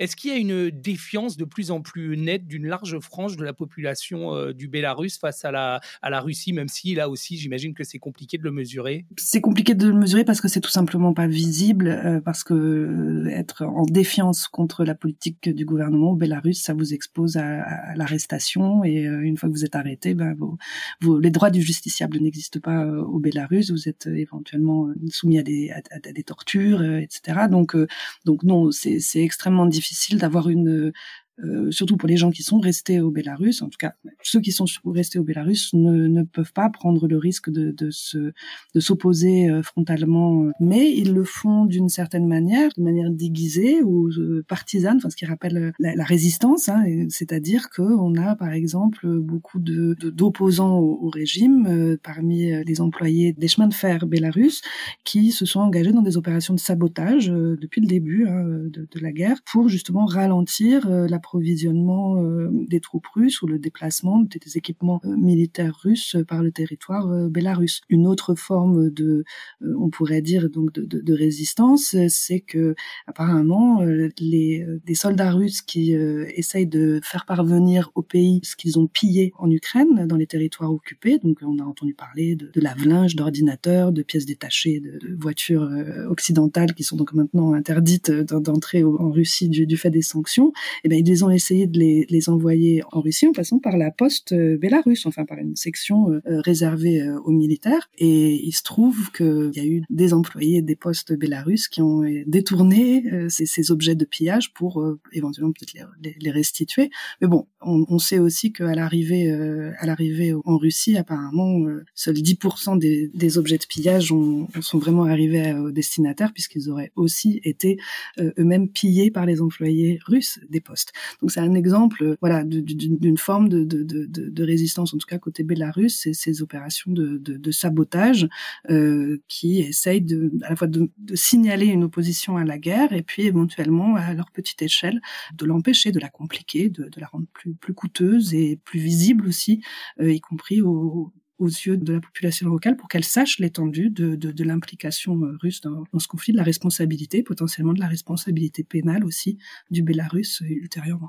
Est-ce qu'il y a une défiance de plus en plus nette d'une large frange de la population euh, du Bélarus face à la, à la Russie, même si là aussi, j'imagine que c'est compliqué de le mesurer? C'est compliqué de le mesurer parce que c'est tout simplement pas visible, euh, parce que euh, être en défiance contre la politique du gouvernement au Bélarus, ça vous expose à, l'arrestation et une fois que vous êtes arrêté, ben, les droits du justiciable n'existent pas au Bélarus, vous êtes éventuellement soumis à des, à des tortures, etc. Donc, donc non, c'est extrêmement difficile d'avoir une euh, surtout pour les gens qui sont restés au Bélarus, en tout cas ceux qui sont restés au Bélarus ne, ne peuvent pas prendre le risque de, de se de s'opposer euh, frontalement, mais ils le font d'une certaine manière, de manière déguisée ou euh, partisane, enfin ce qui rappelle la, la résistance, hein, c'est-à-dire que on a par exemple beaucoup de d'opposants au, au, régime parmi les employés des chemins de fer bélarus qui se sont engagés dans des opérations de sabotage depuis le début hein, de, de, la guerre pour justement ralentir la l'approvisionnement euh, des troupes russes ou le déplacement des équipements euh, militaires russes par le territoire euh, bélarus. Une autre forme de, on pourrait dire donc de, résistance, c'est que apparemment les des soldats russes qui essayent de faire parvenir au pays ce qu'ils ont pillé en Ukraine dans les territoires occupés. Donc on a entendu parler de, lave-linge, d'ordinateurs, de pièces détachées, de, voitures occidentales qui sont donc maintenant interdites d'entrer en Russie du, fait des sanctions. Et eh ben ils ont essayé de les, envoyer en Russie en passant par la poste euh, bélarusse, enfin par une section euh, euh, réservée aux militaires. Et il se trouve qu'il y a eu des employés des postes bélarusses qui ont détourné ces, objets de pillage pour éventuellement peut-être les, restituer. Mais bon, on, sait aussi qu'à l'arrivée à l'arrivée en Russie, apparemment, seuls 10% des, des, objets de pillage ont, sont vraiment arrivés aux destinataires puisqu'ils auraient aussi été eux-mêmes pillés par les employés russes des postes. Donc c'est un exemple, voilà, d'une forme de, de, de, résistance, en tout cas côté Bélarus, c'est ces opérations de, sabotage euh, qui essayent de, à la fois de, signaler une opposition à la guerre et puis éventuellement à leur petite échelle de l'empêcher, de la compliquer, de, la rendre plus, plus coûteuse et plus visible aussi, euh, y compris aux, aux yeux de la population locale pour qu'elle sache l'étendue de, l'implication euh, russe dans, dans, ce conflit, de la responsabilité, potentiellement de la responsabilité pénale aussi du Bélarus euh, ultérieurement.